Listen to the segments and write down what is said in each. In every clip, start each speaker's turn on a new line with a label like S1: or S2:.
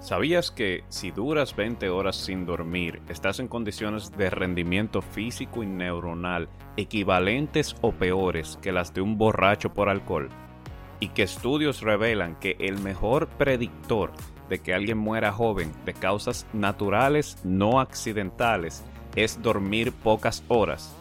S1: ¿Sabías que si duras 20 horas sin dormir, estás en condiciones de rendimiento físico y neuronal equivalentes o peores que las de un borracho por alcohol? Y que estudios revelan que el mejor predictor de que alguien muera joven de causas naturales no accidentales es dormir pocas horas.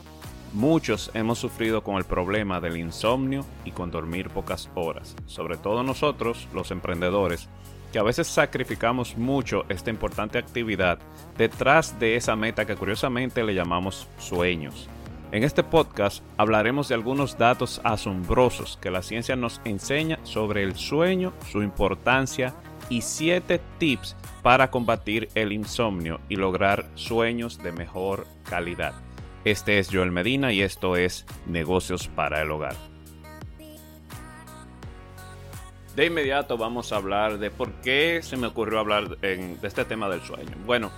S1: Muchos hemos sufrido con el problema del insomnio y con dormir pocas horas, sobre todo nosotros, los emprendedores, que a veces sacrificamos mucho esta importante actividad detrás de esa meta que curiosamente le llamamos sueños. En este podcast hablaremos de algunos datos asombrosos que la ciencia nos enseña sobre el sueño, su importancia y 7 tips para combatir el insomnio y lograr sueños de mejor calidad. Este es Joel Medina y esto es Negocios para el Hogar. De inmediato vamos a hablar de por qué se me ocurrió hablar de este tema del sueño. Bueno,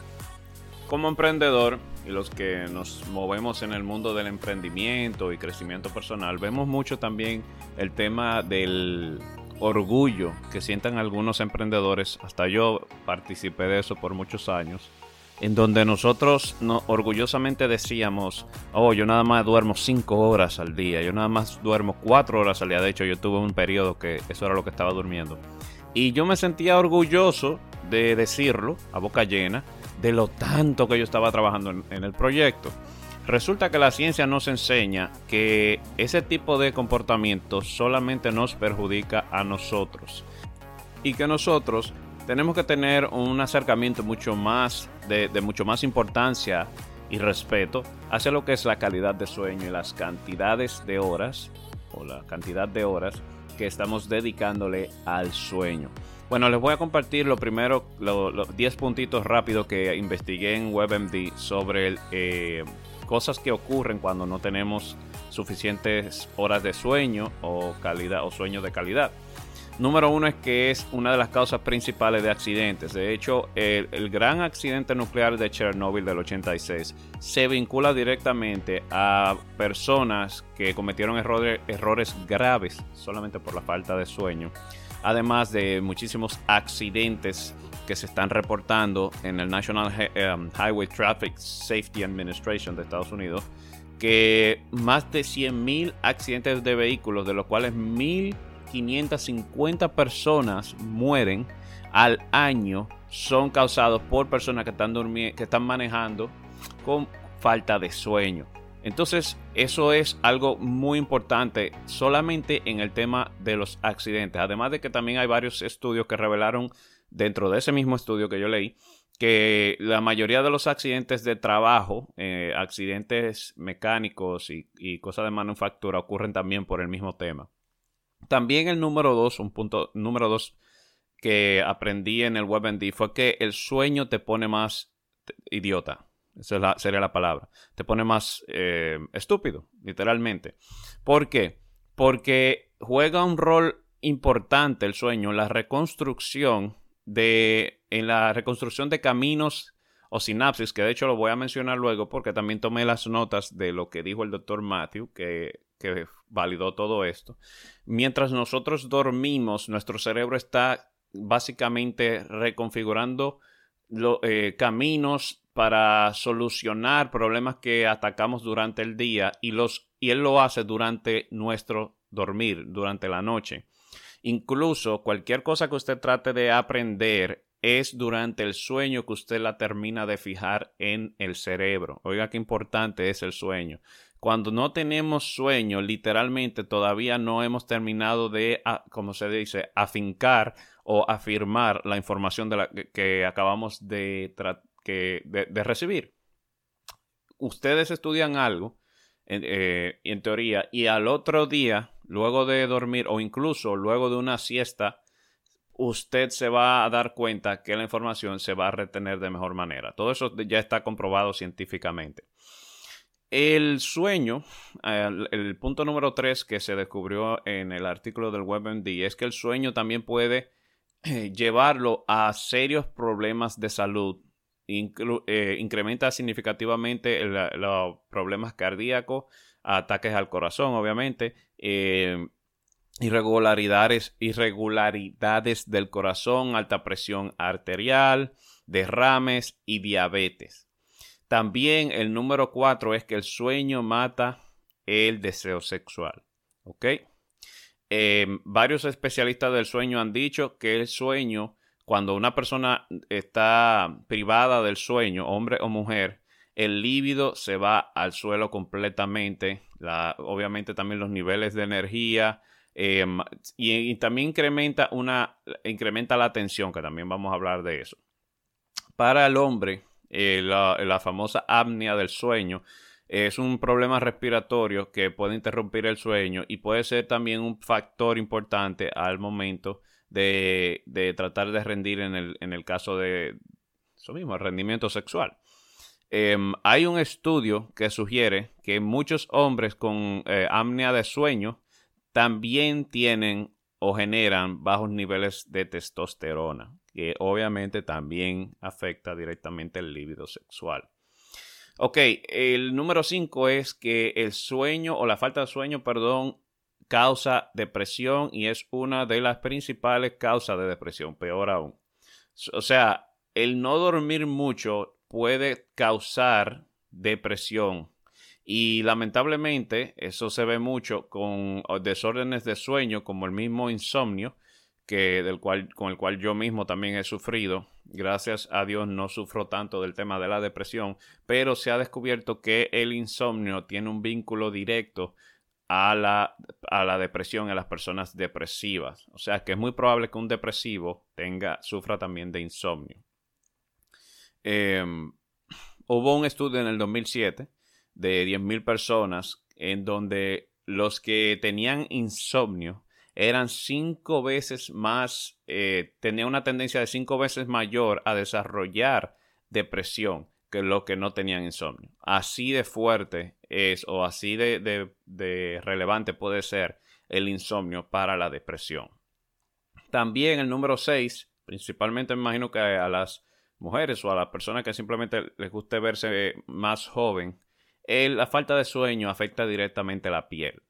S1: como emprendedor y los que nos movemos en el mundo del emprendimiento y crecimiento personal, vemos mucho también el tema del orgullo que sientan algunos emprendedores. Hasta yo participé de eso por muchos años en donde nosotros no, orgullosamente decíamos, oh, yo nada más duermo 5 horas al día, yo nada más duermo 4 horas al día, de hecho yo tuve un periodo que eso era lo que estaba durmiendo. Y yo me sentía orgulloso de decirlo a boca llena de lo tanto que yo estaba trabajando en, en el proyecto. Resulta que la ciencia nos enseña que ese tipo de comportamiento solamente nos perjudica a nosotros y que nosotros tenemos que tener un acercamiento mucho más de, mucho más importancia y respeto hacia lo que es la calidad de sueño y las cantidades de horas o la cantidad de horas que estamos dedicándole al sueño. Bueno, les voy a compartir lo primero, los 10 puntitos rápidos que investigué en WebMD sobre eh, cosas que ocurren cuando no tenemos suficientes horas de sueño o calidad o sueño de calidad. Número uno es que es una de las causas principales de accidentes. De hecho, el, gran accidente nuclear de Chernobyl del 86 se vincula directamente a personas que cometieron errores graves solamente por la falta de sueño. Además de muchísimos accidentes que se están reportando en el National um, Highway Traffic Safety Administration de Estados Unidos, que más de 100.000 accidentes de vehículos, de los cuales 1.000 550 personas mueren al año son causados por personas que están, que están manejando con falta de sueño. Entonces, eso es algo muy importante solamente en el tema de los accidentes. Además de que también hay varios estudios que revelaron dentro de ese mismo estudio que yo leí que la mayoría de los accidentes de trabajo, eh, accidentes mecánicos y, y cosas de manufactura ocurren también por el mismo tema. También el número dos, un punto número dos que aprendí en el WebMD fue que el sueño te pone más idiota. Esa sería la palabra. Te pone más eh, estúpido, literalmente. ¿Por qué? Porque juega un rol importante el sueño en la reconstrucción de, en la reconstrucción de caminos o sinapsis, que de hecho lo voy a mencionar luego porque también tomé las notas de lo que dijo el doctor Matthew, que que validó todo esto. Mientras nosotros dormimos, nuestro cerebro está básicamente reconfigurando los eh, caminos para solucionar problemas que atacamos durante el día y, los, y él lo hace durante nuestro dormir, durante la noche. Incluso cualquier cosa que usted trate de aprender es durante el sueño que usted la termina de fijar en el cerebro. Oiga qué importante es el sueño. Cuando no tenemos sueño, literalmente todavía no hemos terminado de, ah, como se dice, afincar o afirmar la información que, acabamos de, recibir. Ustedes estudian algo, eh, en teoría, y al otro día, luego de dormir o incluso luego de una siesta, usted se va a dar cuenta que la información se va a retener de mejor manera. Todo eso ya está comprobado científicamente. El sueño, el, punto número 3 que se descubrió en el artículo del WebMD es que el sueño también puede eh, llevarlo a serios problemas de salud. Eh, incrementa significativamente los problemas cardíacos, ataques al corazón, obviamente, eh, irregularidades, irregularidades del corazón, alta presión arterial, derrames y diabetes. También el número cuatro es que el sueño mata el deseo sexual. ¿Ok? Em, varios especialistas del sueño han dicho que el sueño, cuando una persona está privada del sueño, hombre o mujer, el líbido se va al suelo completamente. obviamente también los niveles de energía, em, y, también incrementa una incrementa la tensión, que también vamos a hablar de eso. Para el hombre, eh, la, famosa apnea del sueño es un problema respiratorio que puede interrumpir el sueño y puede ser también un factor importante al momento de, tratar de rendir en el, en el caso de eso mismo, el rendimiento sexual. Em, hay un estudio que sugiere que muchos hombres con eh, apnea de sueño también tienen o generan bajos niveles de testosterona, que obviamente también afecta directamente el líbido sexual. Ok, el número 5 es que el sueño o la falta de sueño, perdón, causa depresión y es una de las principales causas de depresión, peor aún. O sea, el no dormir mucho puede causar depresión y lamentablemente eso se ve mucho con desórdenes de sueño como el mismo insomnio, que del cual, con el cual yo mismo también he sufrido. Gracias a Dios no sufro tanto del tema de la depresión, pero se ha descubierto que el insomnio tiene un vínculo directo a la, a la depresión en las personas depresivas. O sea que es muy probable que un depresivo tenga, sufra también de insomnio. Em, hubo un estudio en el 2007 de 10.000 personas en donde los que tenían insomnio eran cinco veces más, eh, tenía una tendencia de cinco veces mayor a desarrollar depresión que los que no tenían insomnio. Así de fuerte es o así de, de relevante puede ser el insomnio para la depresión. También el número 6, principalmente me imagino que a las mujeres o a las personas que simplemente les guste verse más joven, la falta de sueño afecta directamente la piel.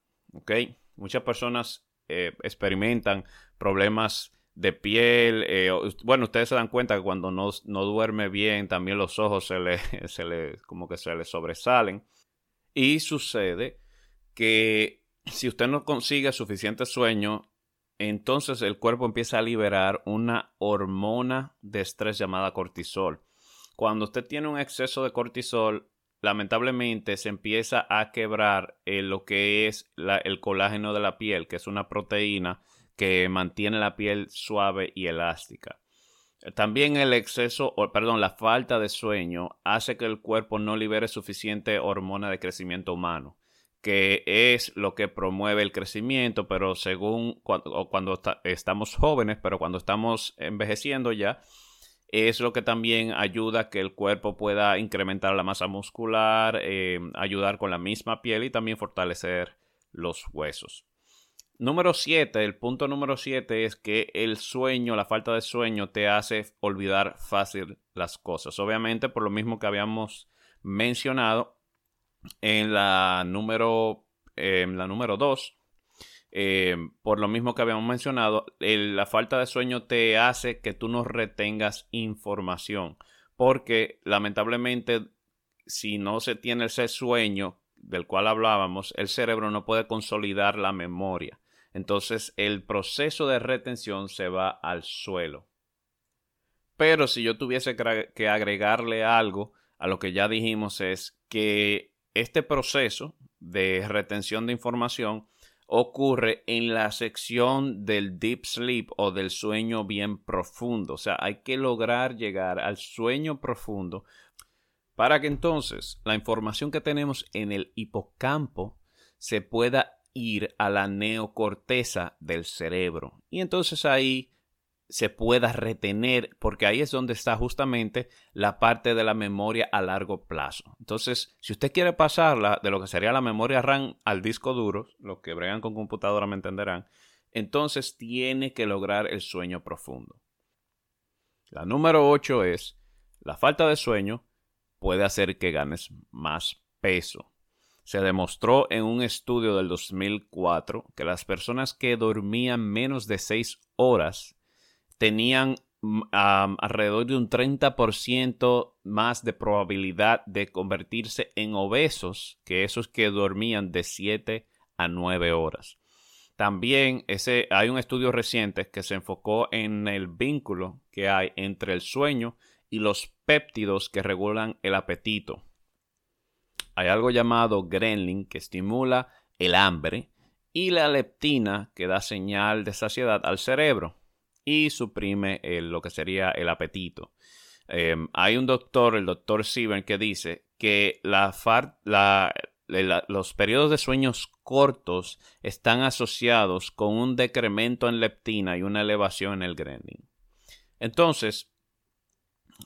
S1: Muchas personas eh, experimentan problemas de piel. Eh, bueno, ustedes se dan cuenta que cuando no, duerme bien, también los ojos se le, se le, como que se le sobresalen. Y sucede que si usted no consigue suficiente sueño, entonces el cuerpo empieza a liberar una hormona de estrés llamada cortisol. Cuando usted tiene un exceso de cortisol, lamentablemente se empieza a quebrar eh, lo que es el colágeno de la piel, que es una proteína que mantiene la piel suave y elástica. También el exceso, o, perdón, la falta de sueño hace que el cuerpo no libere suficiente hormona de crecimiento humano, que es lo que promueve el crecimiento, pero según cuando, cuando estamos jóvenes, pero cuando estamos envejeciendo ya, es lo que también ayuda a que el cuerpo pueda incrementar la masa muscular, eh, ayudar con la misma piel y también fortalecer los huesos. Número 7, el punto número 7 es que el sueño, la falta de sueño te hace olvidar fácil las cosas. Obviamente por lo mismo que habíamos mencionado en la número, en la número 2, eh, por lo mismo que habíamos mencionado, la falta de sueño te hace que tú no retengas información, porque lamentablemente si no se tiene ese sueño del cual hablábamos, el cerebro no puede consolidar la memoria. Entonces el proceso de retención se va al suelo. Pero si yo tuviese que agregarle algo a lo que ya dijimos es que este proceso de retención de información ocurre en la sección del deep sleep o del sueño bien profundo. O sea, hay que lograr llegar al sueño profundo para que entonces la información que tenemos en el hipocampo se pueda ir a la neocorteza del cerebro. Y entonces ahí se pueda retener, porque ahí es donde está justamente la parte de la memoria a largo plazo. Entonces, si usted quiere pasarla de lo que sería la memoria RAM al disco duro, los que bregan con computadora me entenderán, entonces tiene que lograr el sueño profundo. La número 8 es, la falta de sueño puede hacer que ganes más peso. Se demostró en un estudio del 2004 que las personas que dormían menos de 6 horas tenían mm, alrededor de un 30% más de probabilidad de convertirse en obesos que esos que dormían de 7 a 9 horas. También ese, hay un estudio reciente que se enfocó en el vínculo que hay entre el sueño y los péptidos que regulan el apetito. Hay algo llamado gremlin que estimula el hambre y la leptina que da señal de saciedad al cerebro y suprime lo que sería el apetito. Em, hay un doctor, el doctor Sieben, que dice que los periodos de sueños cortos están asociados con un decremento en leptina y una elevación en el gremlin. Entonces,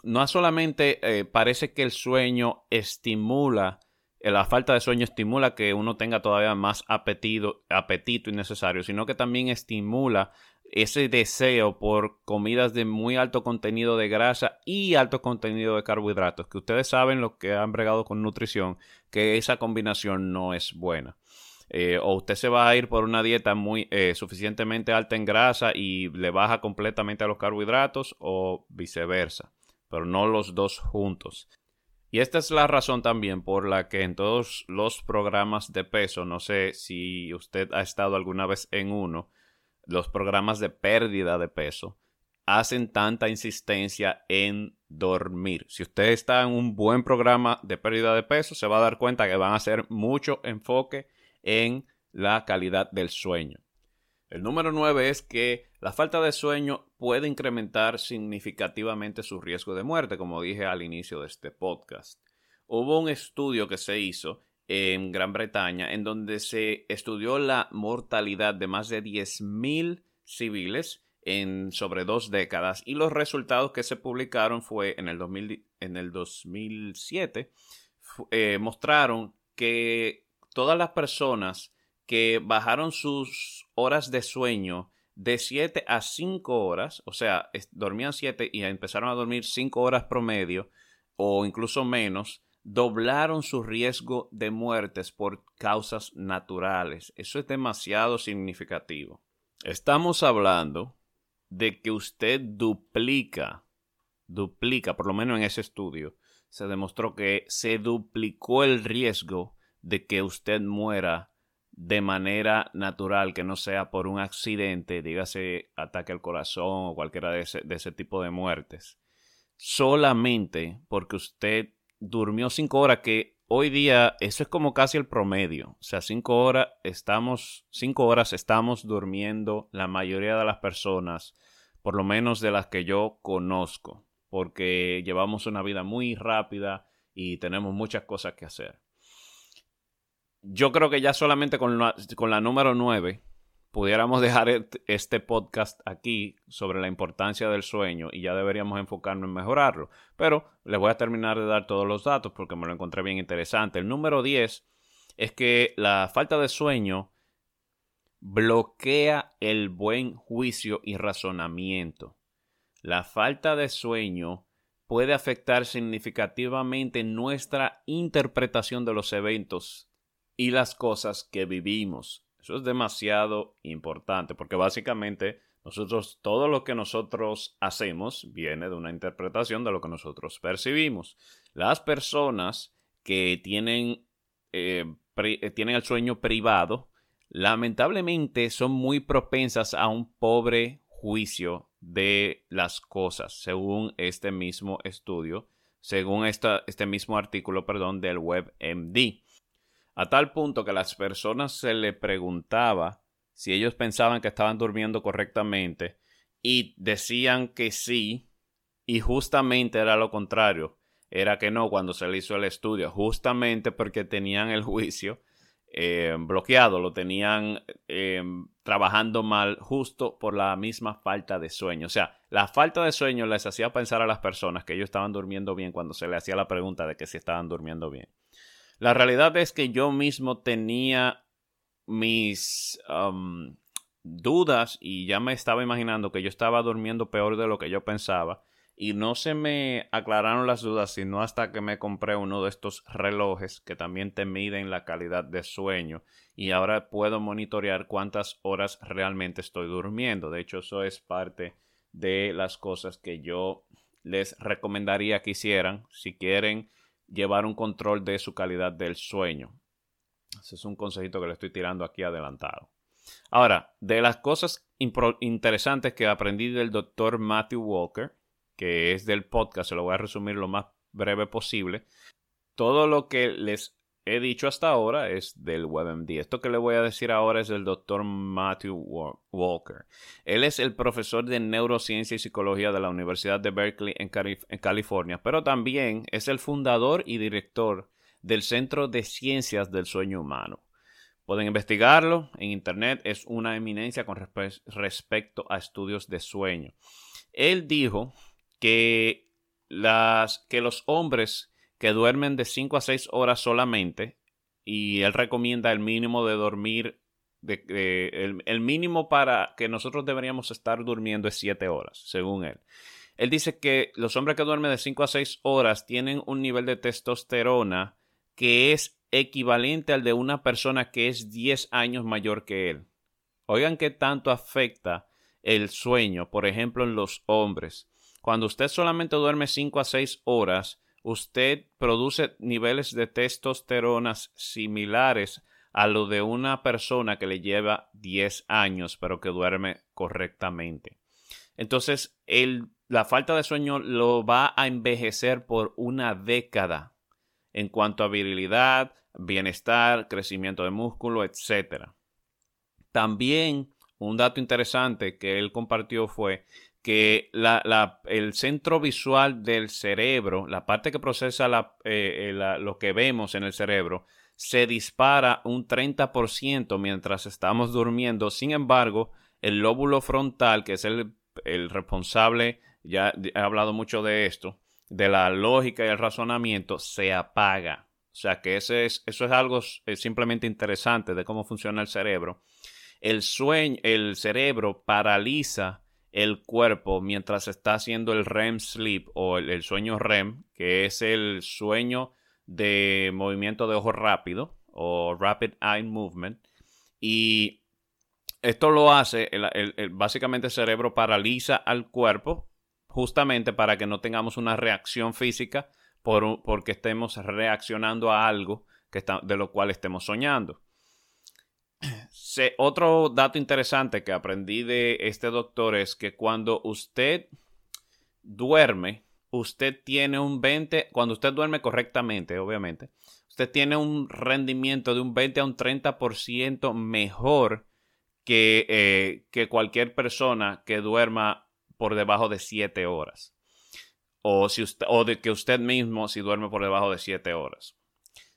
S1: no solamente eh, parece que el sueño estimula, eh, la falta de sueño estimula que uno tenga todavía más apetito, apetito innecesario, sino que también estimula ese deseo por comidas de muy alto contenido de grasa y alto contenido de carbohidratos, que ustedes saben los que han bregado con nutrición, que esa combinación no es buena. Eh, o usted se va a ir por una dieta muy eh, suficientemente alta en grasa y le baja completamente a los carbohidratos o viceversa, pero no los dos juntos. Y esta es la razón también por la que en todos los programas de peso, no sé si usted ha estado alguna vez en uno, los programas de pérdida de peso hacen tanta insistencia en dormir. Si usted está en un buen programa de pérdida de peso, se va a dar cuenta que van a hacer mucho enfoque en la calidad del sueño. El número 9 es que la falta de sueño puede incrementar significativamente su riesgo de muerte, como dije al inicio de este podcast. Hubo un estudio que se hizo en Gran Bretaña, en donde se estudió la mortalidad de más de 10.000 civiles en sobre dos décadas y los resultados que se publicaron fue en el, en el 2007 eh, mostraron que todas las personas que bajaron sus horas de sueño de 7 a 5 horas, o sea, dormían 7 y empezaron a dormir 5 horas promedio o incluso menos, doblaron su riesgo de muertes por causas naturales. Eso es demasiado significativo. Estamos hablando de que usted duplica, duplica, por lo menos en ese estudio, se demostró que se duplicó el riesgo de que usted muera de manera natural, que no sea por un accidente, dígase ataque al corazón o cualquiera de ese, de ese tipo de muertes. Solamente porque usted durmió cinco horas, que hoy día eso es como casi el promedio. O sea, cinco horas estamos, cinco horas estamos durmiendo la mayoría de las personas, por lo menos de las que yo conozco, porque llevamos una vida muy rápida y tenemos muchas cosas que hacer. Yo creo que ya solamente con la, con la número nueve pudiéramos dejar este podcast aquí sobre la importancia del sueño y ya deberíamos enfocarnos en mejorarlo. Pero les voy a terminar de dar todos los datos porque me lo encontré bien interesante. El número 10 es que la falta de sueño bloquea el buen juicio y razonamiento. La falta de sueño puede afectar significativamente nuestra interpretación de los eventos y las cosas que vivimos. Eso es demasiado importante porque básicamente nosotros, todo lo que nosotros hacemos viene de una interpretación de lo que nosotros percibimos. Las personas que tienen, eh, eh, tienen el sueño privado, lamentablemente son muy propensas a un pobre juicio de las cosas, según este mismo estudio, según este mismo artículo, perdón, del WebMD a tal punto que las personas se le preguntaba si ellos pensaban que estaban durmiendo correctamente y decían que sí y justamente era lo contrario, era que no cuando se le hizo el estudio, justamente porque tenían el juicio eh, bloqueado, lo tenían eh, trabajando mal justo por la misma falta de sueño. O sea, la falta de sueño les hacía pensar a las personas que ellos estaban durmiendo bien cuando se le hacía la pregunta de que si estaban durmiendo bien. La realidad es que yo mismo tenía mis dudas y ya me estaba imaginando que yo estaba durmiendo peor de lo que yo pensaba. y no se me aclararon las dudas sino hasta que me compré uno de estos relojes que también te miden la calidad de sueño y ahora puedo monitorear cuántas horas realmente estoy durmiendo. De hecho, eso es parte de las cosas que yo les recomendaría que hicieran si quieren llevar un control de su calidad del sueño. Ese es un consejito que le estoy tirando aquí adelantado. Ahora, de las cosas interesantes que aprendí del doctor Matthew Walker, que es del podcast, se lo voy a resumir lo más breve posible. Todo lo que les he dicho hasta ahora es del WebMD. Esto que le voy a decir ahora es del doctor Matthew Walker. Él es el profesor de neurociencia y psicología de la Universidad de Berkeley en, California, pero también es el fundador y director del Centro de Ciencias del Sueño Humano. Pueden investigarlo en Internet, es una eminencia con respecto a estudios de sueño. Él dijo que, las, que los hombres que duermen de 5 a 6 horas solamente, y él recomienda el mínimo de dormir, de, el, mínimo para que nosotros deberíamos estar durmiendo es 7 horas, según él. Él dice que los hombres que duermen de 5 a 6 horas tienen un nivel de testosterona que es equivalente al de una persona que es 10 años mayor que él. Oigan qué tanto afecta el sueño, por ejemplo, en los hombres. Cuando usted solamente duerme 5 a 6 horas, usted produce niveles de testosterona similares a lo de una persona que le lleva 10 años pero que duerme correctamente. Entonces, la falta de sueño lo va a envejecer por una década en cuanto a virilidad, bienestar, crecimiento de músculo, etc. También un dato interesante que él compartió fue que el centro visual del cerebro, la parte que procesa eh, eh, lo que vemos en el cerebro, se dispara un 30% mientras estamos durmiendo. Sin embargo, el lóbulo frontal, que es el, responsable, ya he hablado mucho de esto, de la lógica y el razonamiento, se apaga. O sea que ese es, eso es algo simplemente interesante de cómo funciona el cerebro. El sueño, el cerebro paraliza el cuerpo mientras está haciendo el REM sleep o el, sueño REM, que es el sueño de movimiento de ojo rápido o rapid eye movement. Y esto lo hace, básicamente el cerebro paraliza al cuerpo justamente para que no tengamos una reacción física por, porque estemos reaccionando a algo que está, de lo cual estemos soñando otro dato interesante que aprendí de este doctor es que cuando usted duerme, usted tiene un 20, cuando usted duerme correctamente, obviamente, usted tiene un rendimiento de un 20 a un 30% mejor que, eh, que cualquier persona que duerma por debajo de 7 horas. O, si usted, o de que usted mismo si duerme por debajo de 7 horas.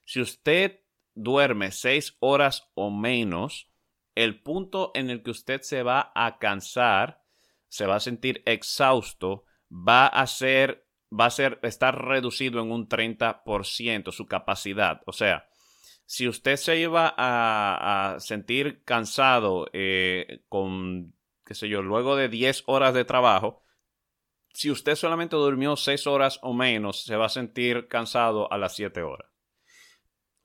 S1: Si usted duerme 6 horas o menos, el punto en el que usted se va a cansar, se va a sentir exhausto, va a ser, va a ser, estar reducido en un 30% su capacidad. O sea, si usted se iba a, sentir cansado eh, con, qué sé yo, luego de 10 horas de trabajo, si usted solamente durmió 6 horas o menos, se va a sentir cansado a las 7 horas.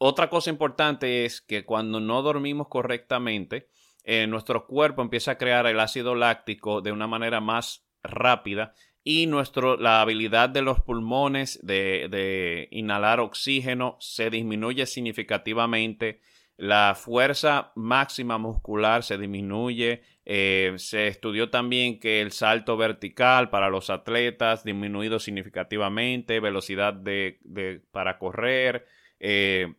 S1: Otra cosa importante es que cuando no dormimos correctamente, eh, nuestro cuerpo empieza a crear el ácido láctico de una manera más rápida y nuestro, la habilidad de los pulmones de, inhalar oxígeno se disminuye significativamente, la fuerza máxima muscular se disminuye, eh, se estudió también que el salto vertical para los atletas disminuido significativamente, velocidad de, para correr, eh,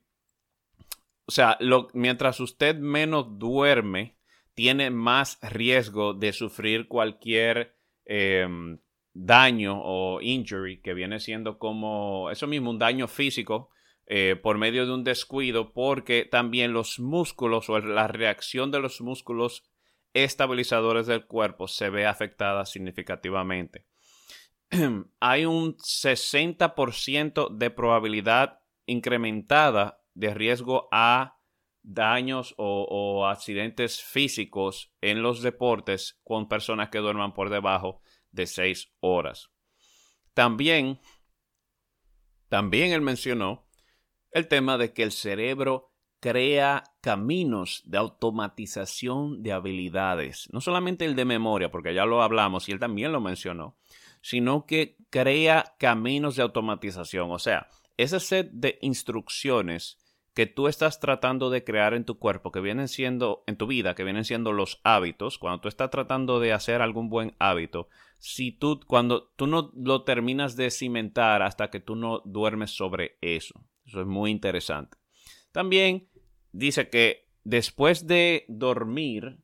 S1: o sea, mientras usted menos duerme, tiene más riesgo de sufrir cualquier em, daño o injury que viene siendo como eso mismo, un daño físico eh, por medio de un descuido, porque también los músculos o la reacción de los músculos estabilizadores del cuerpo se ve afectada significativamente. Hay un 60% de probabilidad incrementada de riesgo a daños o, accidentes físicos en los deportes con personas que duerman por debajo de 6 horas. También, también él mencionó el tema de que el cerebro crea caminos de automatización de habilidades. No solamente el de memoria, porque ya lo hablamos y él también lo mencionó, sino que crea caminos de automatización. O sea, ese set de instrucciones que tú estás tratando de crear en tu cuerpo, que vienen siendo, en tu vida, que vienen siendo los hábitos, cuando tú estás tratando de hacer algún buen hábito, si tú, cuando tú no lo terminas de cimentar hasta que tú no duermes sobre eso. Eso es muy interesante. También dice que después de dormir,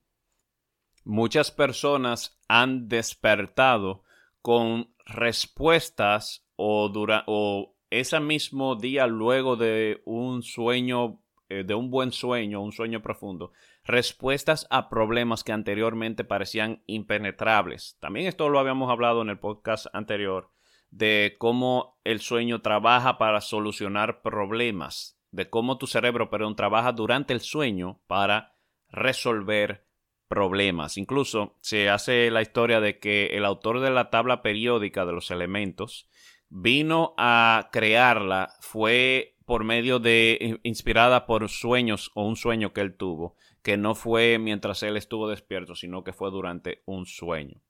S1: muchas personas han despertado con respuestas o, dura, o ese mismo día luego de un sueño, eh, de un buen sueño, un sueño profundo, respuestas a problemas que anteriormente parecían impenetrables. También esto lo habíamos hablado en el podcast anterior de cómo el sueño trabaja para solucionar problemas, de cómo tu cerebro, perdón, trabaja durante el sueño para resolver problemas. Incluso se hace la historia de que el autor de la tabla periódica de los elementos vino a crearla fue por medio de inspirada por sueños o un sueño que él tuvo, que no fue mientras él estuvo despierto, sino que fue durante un sueño.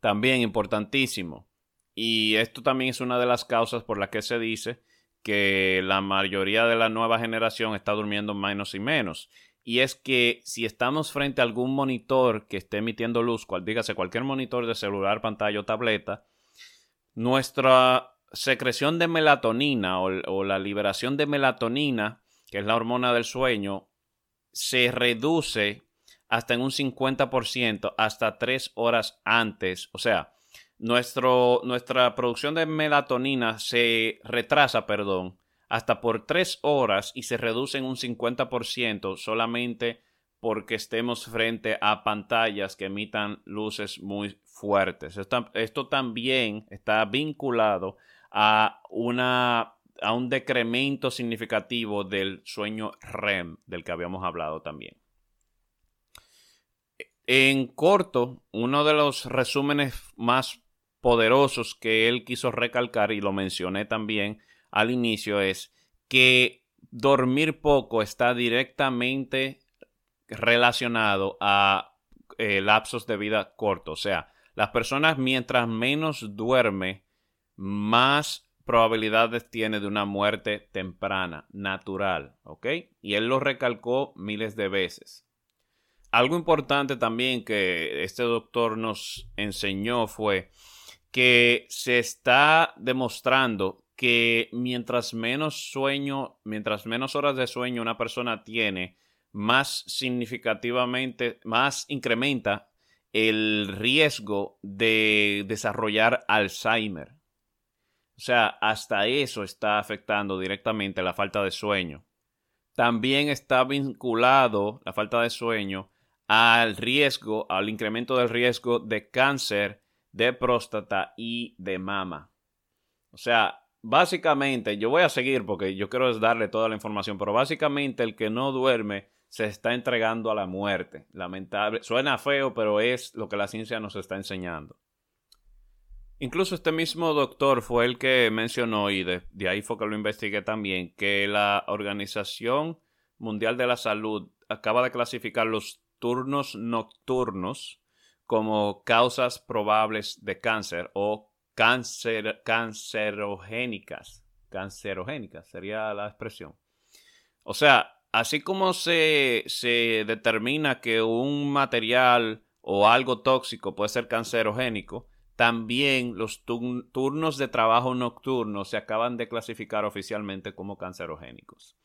S1: También importantísimo, y esto también es una de las causas por las que se dice que la mayoría de la nueva generación está durmiendo menos y menos. Y es que si estamos frente a algún monitor que esté emitiendo luz, cual, dígase cualquier monitor de celular, pantalla o tableta, nuestra secreción de melatonina o, la liberación de melatonina, que es la hormona del sueño, se reduce hasta en un 50% hasta tres horas antes. O sea, nuestro, nuestra producción de melatonina se retrasa, perdón, hasta por tres horas y se reduce en un 50% solamente porque estemos frente a pantallas que emitan luces muy fuertes. Esto, también está vinculado a, una, a un decremento significativo del sueño REM, del que habíamos hablado también. En corto, uno de los resúmenes más poderosos que él quiso recalcar, y lo mencioné también al inicio, es que dormir poco está directamente relacionado a eh, lapsos de vida cortos. O sea, las personas mientras menos duerme, más probabilidades tiene de una muerte temprana, natural, ¿ok? Y él lo recalcó miles de veces. Algo importante también que este doctor nos enseñó fue que se está demostrando que mientras menos sueño, mientras menos horas de sueño una persona tiene, más significativamente, más incrementa el riesgo de desarrollar Alzheimer. O sea, hasta eso está afectando directamente la falta de sueño. También está vinculado la falta de sueño al riesgo, al incremento del riesgo de cáncer de próstata y de mama. O sea, básicamente, yo voy a seguir porque yo quiero darle toda la información, pero básicamente el que no duerme se está entregando a la muerte. Lamentable. Suena feo, pero es lo que la ciencia nos está enseñando. Incluso este mismo doctor fue el que mencionó, y de, ahí fue que lo investigué también, que la Organización Mundial de la Salud acaba de clasificar los turnos nocturnos como causas probables de cáncer o cáncer, cancerogénicas. Cancerogénicas sería la expresión. O sea, así como se, determina que un material o algo tóxico puede ser cancerogénico, también los turnos de trabajo nocturno se acaban de clasificar oficialmente como cancerogénicos.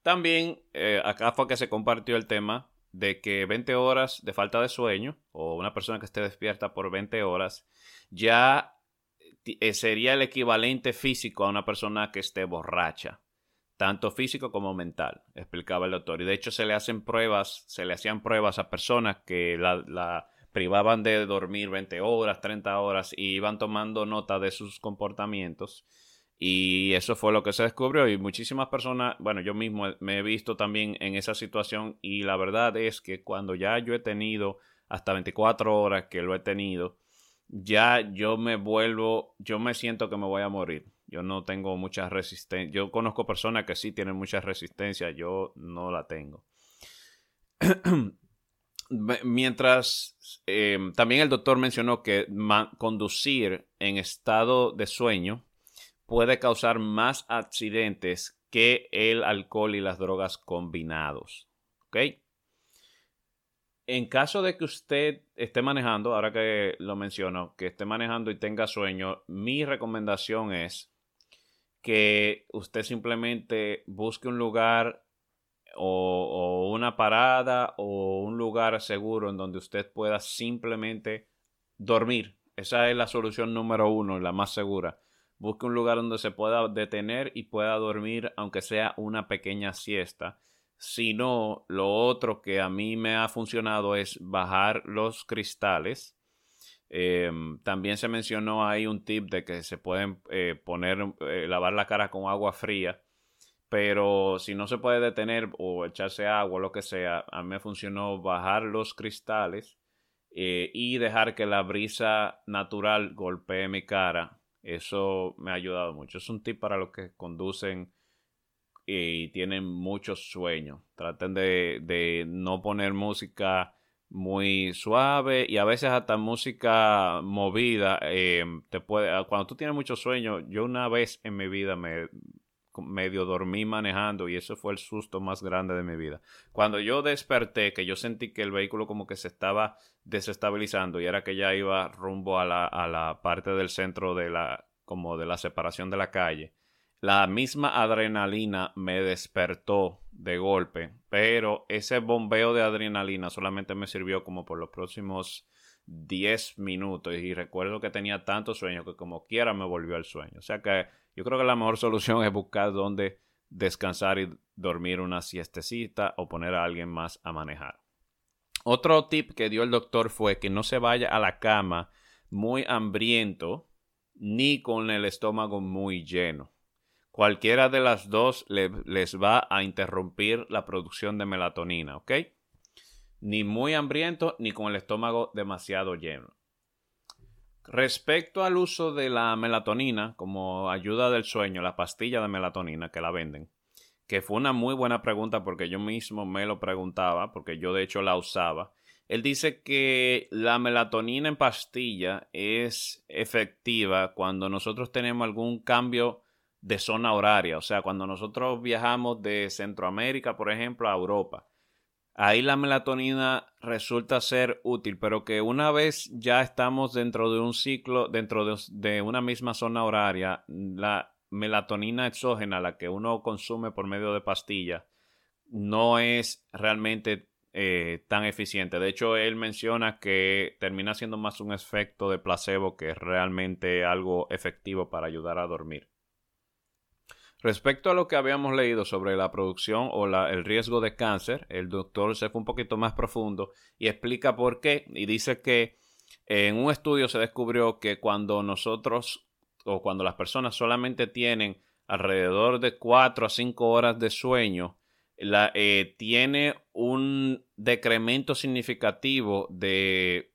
S1: También eh, acá fue que se compartió el tema de que 20 horas de falta de sueño o una persona que esté despierta por 20 horas ya eh, sería el equivalente físico a una persona que esté borracha tanto físico como mental, explicaba el doctor. Y de hecho se le hacen pruebas, se le hacían pruebas a personas que la, privaban de dormir 20 horas, 30 horas y iban tomando nota de sus comportamientos. Y eso fue lo que se descubrió y muchísimas personas, bueno, yo mismo me he visto también en esa situación y la verdad es que cuando ya yo he tenido hasta 24 horas que lo he tenido, ya yo me vuelvo, yo me siento que me voy a morir. Yo no tengo mucha resistencia. Yo conozco personas que sí tienen mucha resistencia, yo no la tengo. Mientras em, también el doctor mencionó que conducir en estado de sueño puede causar más accidentes que el alcohol y las drogas combinados. ¿Ok? En caso de que usted esté manejando, ahora que lo menciono, que esté manejando y tenga sueño, mi recomendación es que usted simplemente busque un lugar o, una parada o un lugar seguro en donde usted pueda simplemente dormir. Esa es la solución número uno, la más segura. Busque un lugar donde se pueda detener y pueda dormir, aunque sea una pequeña siesta sino lo otro que a mí me ha funcionado es bajar los cristales. Em, también se mencionó ahí un tip de que se pueden eh, poner, eh, lavar la cara con agua fría, pero si no se puede detener o echarse agua o lo que sea, a mí me funcionó bajar los cristales eh, y dejar que la brisa natural golpee mi cara. Eso me ha ayudado mucho. Es un tip para los que conducen y tienen muchos sueños. Traten de, no poner música muy suave y a veces hasta música movida. Eh, te puede, ah, cuando tú tienes muchos sueños, yo una vez en mi vida me medio dormí manejando y eso fue el susto más grande de mi vida. Cuando yo desperté, que yo sentí que el vehículo como que se estaba desestabilizando y era que ya iba rumbo a la, a la parte del centro de la como de la separación de la calle la misma adrenalina me despertó de golpe, pero ese bombeo de adrenalina solamente me sirvió como por los próximos 10 minutos y recuerdo que tenía tanto sueño que como quiera me volvió al sueño. O sea que yo creo que la mejor solución es buscar dónde descansar y dormir una siestecita o poner a alguien más a manejar. Otro tip que dio el doctor fue que no se vaya a la cama muy hambriento ni con el estómago muy lleno. Cualquiera de las dos les va a interrumpir la producción de melatonina, ¿ok? Ni muy hambriento ni con el estómago demasiado lleno. Respecto al uso de la melatonina como ayuda del sueño, la pastilla de melatonina que la venden, que fue una muy buena pregunta porque yo mismo me lo preguntaba, porque yo de hecho la usaba. Él dice que la melatonina en pastilla es efectiva cuando nosotros tenemos algún cambio de zona horaria. O sea, cuando nosotros viajamos de Centroamérica, por ejemplo, a Europa, ahí la melatonina resulta ser útil, pero que una vez ya estamos dentro de un ciclo, dentro de, una misma zona horaria, la melatonina exógena, la que uno consume por medio de pastillas, no es realmente eh, tan eficiente. De hecho, él menciona que termina siendo más un efecto de placebo que realmente algo efectivo para ayudar a dormir. Respecto a lo que habíamos leído sobre la producción o el riesgo de cáncer, el doctor se fue un poquito más profundo y explica por qué. Y dice que en un estudio se descubrió que cuando nosotros o cuando las personas solamente tienen alrededor de 4 a 5 horas de sueño, la, eh, tiene un decremento significativo de,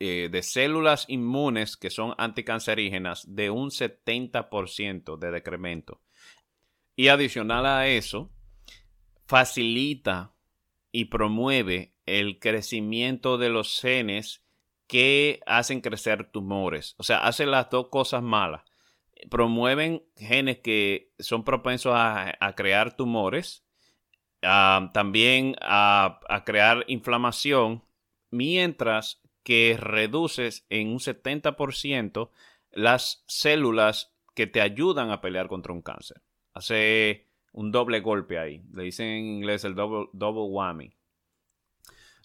S1: eh, de células inmunes que son anticancerígenas de un 70% de decremento. Y adicional a eso, facilita y promueve el crecimiento de los genes que hacen crecer tumores. O sea, hace las dos cosas malas. Promueven genes que son propensos a, crear tumores, también a, a crear inflamación, mientras que reduces en un 70% las células que te ayudan a pelear contra un cáncer hace un doble golpe ahí. Le dicen en inglés el double, whammy.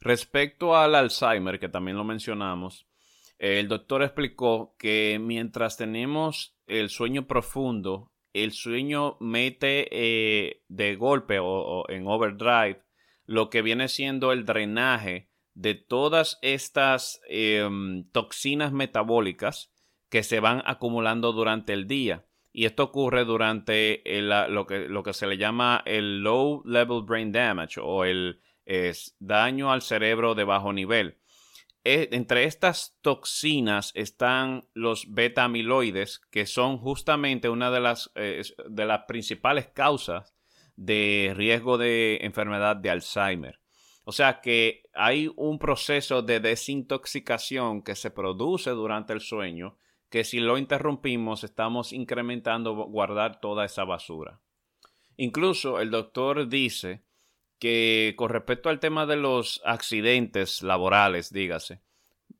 S1: Respecto al Alzheimer, que también lo mencionamos, el doctor explicó que mientras tenemos el sueño profundo, el sueño mete eh, de golpe o, en overdrive lo que viene siendo el drenaje de todas estas em, toxinas metabólicas que se van acumulando durante el día. Y esto ocurre durante lo, que, lo, que, se le llama el low level brain damage o el daño al cerebro de bajo nivel. e, entre estas toxinas están los beta-amiloides, que son justamente una de las, eh, de las principales causas de riesgo de enfermedad de Alzheimer. O sea que hay un proceso de desintoxicación que se produce durante el sueño que si lo interrumpimos estamos incrementando guardar toda esa basura. Incluso el doctor dice que con respecto al tema de los accidentes laborales, dígase,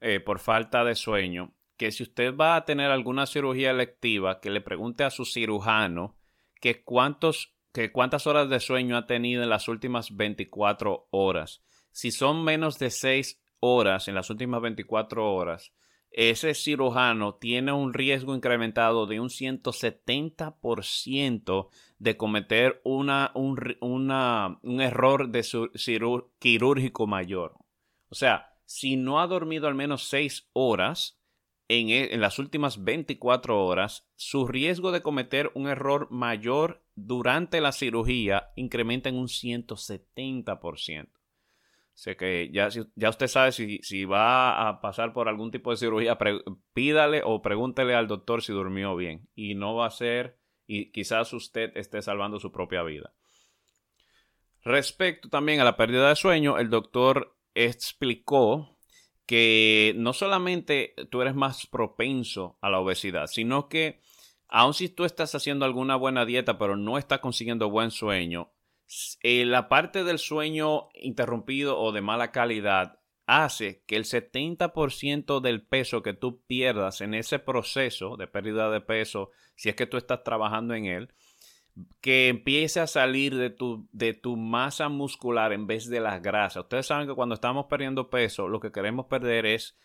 S1: eh, por falta de sueño, que si usted va a tener alguna cirugía electiva, que le pregunte a su cirujano que cuántos que cuántas horas de sueño ha tenido en las últimas 24 horas. Si son menos de 6 horas en las últimas 24 horas, ese cirujano tiene un riesgo incrementado de un 170% de cometer una, un, un error de quirúrgico mayor. O sea, si no ha dormido al menos 6 horas en, e, en las últimas 24 horas, su riesgo de cometer un error mayor durante la cirugía incrementa en un 170%. Sé que ya, ya usted sabe si, si, va a pasar por algún tipo de cirugía, pídale o pregúntele al doctor si durmió bien. Y no va a ser, y quizás usted esté salvando su propia vida. Respecto también a la pérdida de sueño, el doctor explicó que no solamente tú eres más propenso a la obesidad, sino que aun si tú estás haciendo alguna buena dieta pero no estás consiguiendo buen sueño, eh, la parte del sueño interrumpido o de mala calidad hace que el 70% del peso que tú pierdas en ese proceso de pérdida de peso, si es que tú estás trabajando en él, que empiece a salir de tu, de tu masa muscular en vez de las grasas. Ustedes saben que cuando estamos perdiendo peso, lo que queremos perder es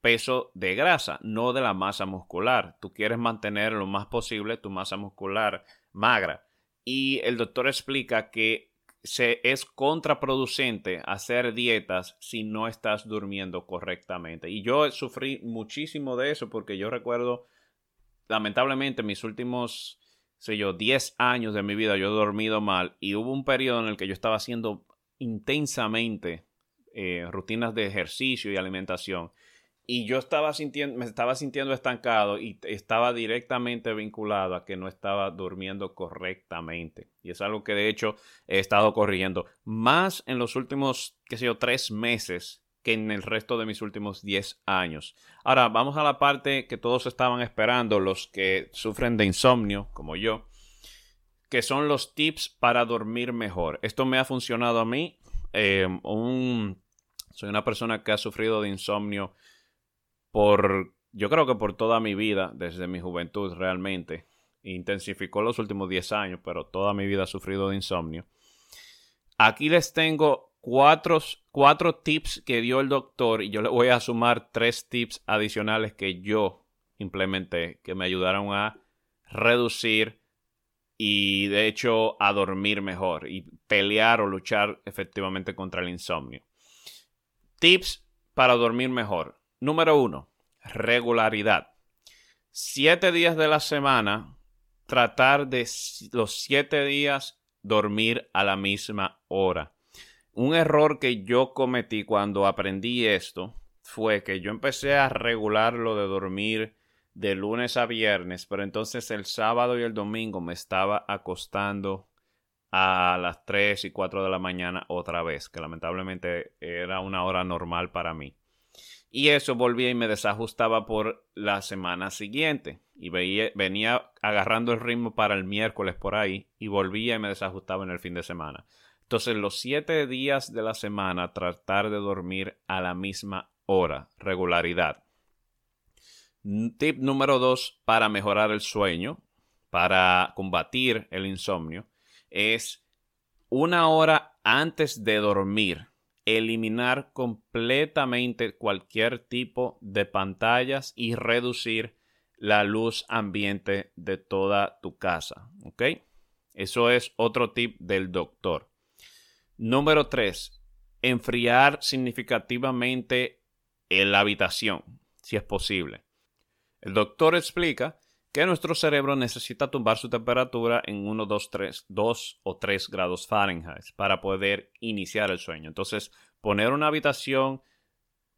S1: peso de grasa, no de la masa muscular. Tú quieres mantener lo más posible tu masa muscular magra y el doctor explica que se es contraproducente hacer dietas si no estás durmiendo correctamente. Y yo sufrí muchísimo de eso porque yo recuerdo, lamentablemente, mis últimos, sé yo, 10 años de mi vida yo he dormido mal y hubo un periodo en el que yo estaba haciendo intensamente eh, rutinas de ejercicio y alimentación y yo estaba sintiendo, me estaba sintiendo estancado y estaba directamente vinculado a que no estaba durmiendo correctamente. Y es algo que de hecho he estado corrigiendo más en los últimos, qué sé yo, tres meses que en el resto de mis últimos diez años. Ahora, vamos a la parte que todos estaban esperando, los que sufren de insomnio, como yo, que son los tips para dormir mejor. Esto me ha funcionado a mí. Un, soy una persona que ha sufrido de insomnio por, yo creo que por toda mi vida, desde mi juventud realmente, intensificó los últimos 10 años, pero toda mi vida he sufrido de insomnio. Aquí les tengo cuatro, cuatro tips que dio el doctor y yo le voy a sumar tres tips adicionales que yo implementé que me ayudaron a reducir y de hecho a dormir mejor y pelear o luchar efectivamente contra el insomnio. Tips para dormir mejor. Número uno, regularidad. Siete días de la semana, tratar de los siete días dormir a la misma hora. Un error que yo cometí cuando aprendí esto fue que yo empecé a regular lo de dormir de lunes a viernes, pero entonces el sábado y el domingo me estaba acostando a las 3 y 4 de la mañana otra vez, que lamentablemente era una hora normal para mí. Y eso volvía y me desajustaba por la semana siguiente. Y veía, venía agarrando el ritmo para el miércoles por ahí y volvía y me desajustaba en el fin de semana. Entonces los siete días de la semana tratar de dormir a la misma hora, regularidad. Tip número dos para mejorar el sueño, para combatir el insomnio, es una hora antes de dormir eliminar completamente cualquier tipo de pantallas y reducir la luz ambiente de toda tu casa. ¿Ok? Eso es otro tip del doctor. Número 3. Enfriar significativamente la habitación, si es posible. El doctor explica que nuestro cerebro necesita tumbar su temperatura en 1, 2, 3, 2 o 3 grados Fahrenheit para poder iniciar el sueño. Entonces, poner una habitación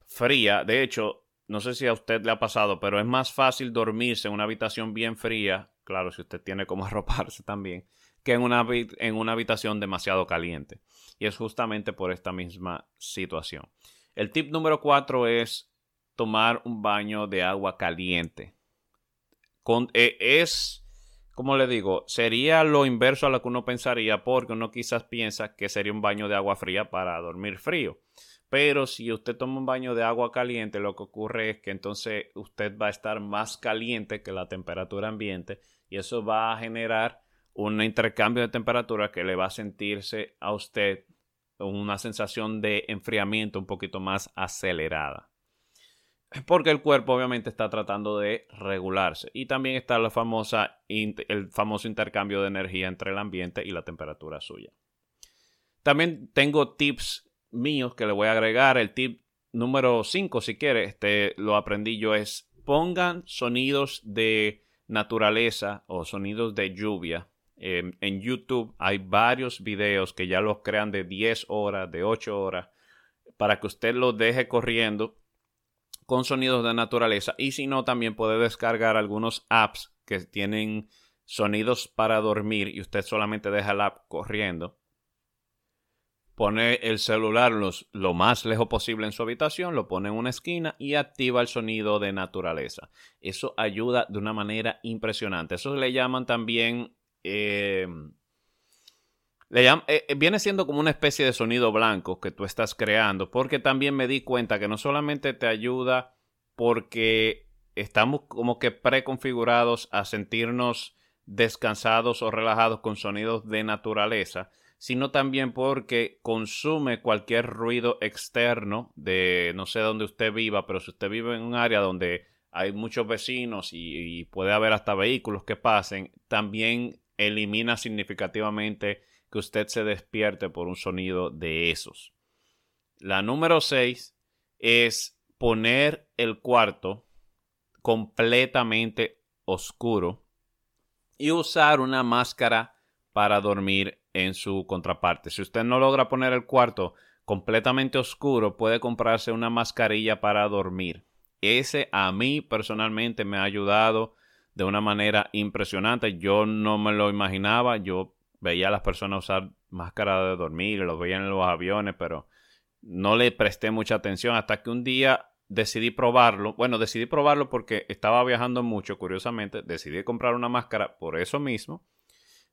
S1: fría. De hecho, no sé si a usted le ha pasado, pero es más fácil dormirse en una habitación bien fría, claro, si usted tiene como arroparse también, que en una, en una habitación demasiado caliente. Y es justamente por esta misma situación. El tip número cuatro es tomar un baño de agua caliente. Eh, es, como le digo, sería lo inverso a lo que uno pensaría, porque uno quizás piensa que sería un baño de agua fría para dormir frío. Pero si usted toma un baño de agua caliente, lo que ocurre es que entonces usted va a estar más caliente que la temperatura ambiente y eso va a generar un intercambio de temperatura que le va a sentirse a usted una sensación de enfriamiento un poquito más acelerada. Porque el cuerpo obviamente está tratando de regularse. Y también está la famosa, el famoso intercambio de energía entre el ambiente y la temperatura suya. También tengo tips míos que le voy a agregar. El tip número 5, si quiere, este lo aprendí yo, es pongan sonidos de naturaleza o sonidos de lluvia. en YouTube hay varios videos que ya los crean de 10 horas, de 8 horas, para que usted los deje corriendo con sonidos de naturaleza. Y si no, también puede descargar algunos apps que tienen sonidos para dormir y usted solamente deja el app corriendo pone el celular lo más lejos posible en su habitación, lo pone en una esquina y activa el sonido de naturaleza. Eso ayuda de una manera impresionante. Eso le llaman también... Eh, eh, eh, viene siendo como una especie de sonido blanco que tú estás creando, porque también me di cuenta que no solamente te ayuda porque estamos como que preconfigurados a sentirnos descansados o relajados con sonidos de naturaleza, sino también porque consume cualquier ruido externo de no sé dónde usted viva, pero si usted vive en un área donde hay muchos vecinos y, puede haber hasta vehículos que pasen, también elimina significativamente que usted se despierte por un sonido de esos. La número 6 es poner el cuarto completamente oscuro y usar una máscara para dormir en su contraparte. Si usted no logra poner el cuarto completamente oscuro, puede comprarse una mascarilla para dormir. Ese a mí personalmente me ha ayudado de una manera impresionante. Yo no me lo imaginaba. Yo veía a las personas usar máscara de dormir, lo veía en los aviones, pero no le presté mucha atención hasta que un día decidí probarlo. Bueno, decidí probarlo porque estaba viajando mucho, curiosamente. Decidí comprar una máscara por eso mismo.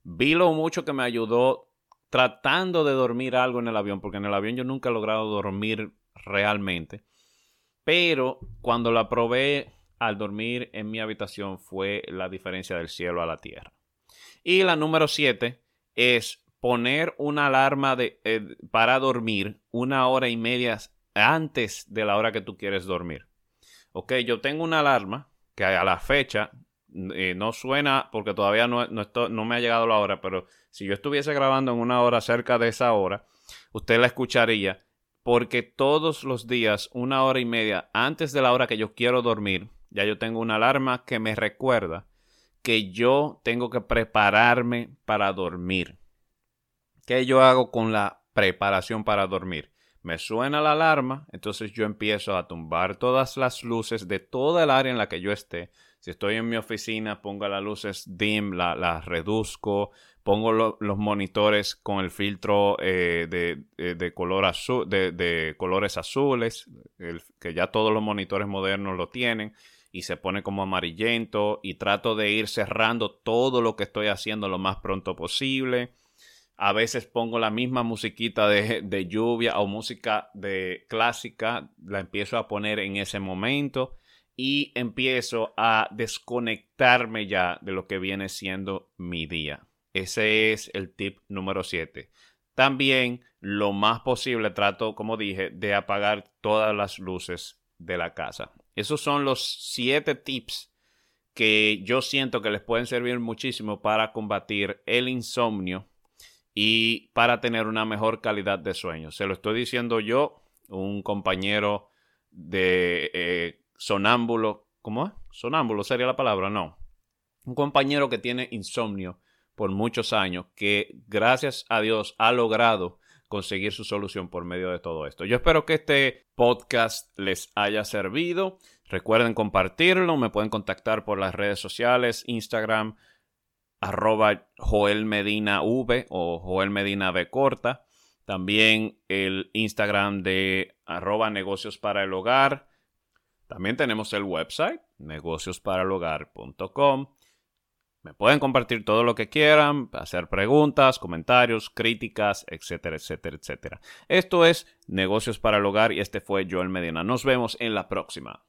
S1: Vi lo mucho que me ayudó tratando de dormir algo en el avión, porque en el avión yo nunca he logrado dormir realmente. Pero cuando la probé al dormir en mi habitación fue la diferencia del cielo a la tierra. Y la número 7 es poner una alarma de, eh, para dormir una hora y media antes de la hora que tú quieres dormir. Ok, yo tengo una alarma que a la fecha eh, no suena porque todavía no, no, me ha llegado la hora, pero si yo estuviese grabando en una hora cerca de esa hora, usted la escucharía porque todos los días, una hora y media antes de la hora que yo quiero dormir, ya yo tengo una alarma que me recuerda que yo tengo que prepararme para dormir. ¿Qué yo hago con la preparación para dormir? Me suena la alarma, entonces yo empiezo a tumbar todas las luces de toda el área en la que yo esté si estoy en mi oficina, pongo las luces dim, las la reduzco, pongo los monitores con el filtro eh, de, de, color azul, de, colores azules, que ya todos los monitores modernos lo tienen, y se pone como amarillento, y trato de ir cerrando todo lo que estoy haciendo lo más pronto posible. A veces pongo la misma musiquita de, de lluvia o música de clásica, la empiezo a poner en ese momento y empiezo a desconectarme ya de lo que viene siendo mi día. Ese es el tip número 7. También lo más posible trato, como dije, de apagar todas las luces de la casa. Esos son los 7 tips que yo siento que les pueden servir muchísimo para combatir el insomnio y para tener una mejor calidad de sueño. Se lo estoy diciendo yo, un compañero de eh, sonámbulo, ¿cómo es? Sonámbulo sería la palabra, no. Un compañero que tiene insomnio por muchos años, que gracias a Dios ha logrado conseguir su solución por medio de todo esto. Yo espero que este podcast les haya servido. Recuerden compartirlo, me pueden contactar por las redes sociales, Instagram, arroba Joel Medina V o Joel Medina V corta. También el Instagram de arroba negocios para el hogar. También tenemos el website negociosparalhogar.com. Me pueden compartir todo lo que quieran, hacer preguntas, comentarios, críticas, etcétera, etcétera, etcétera. Esto es Negocios para el Hogar y este fue Joel Medina. Nos vemos en la próxima.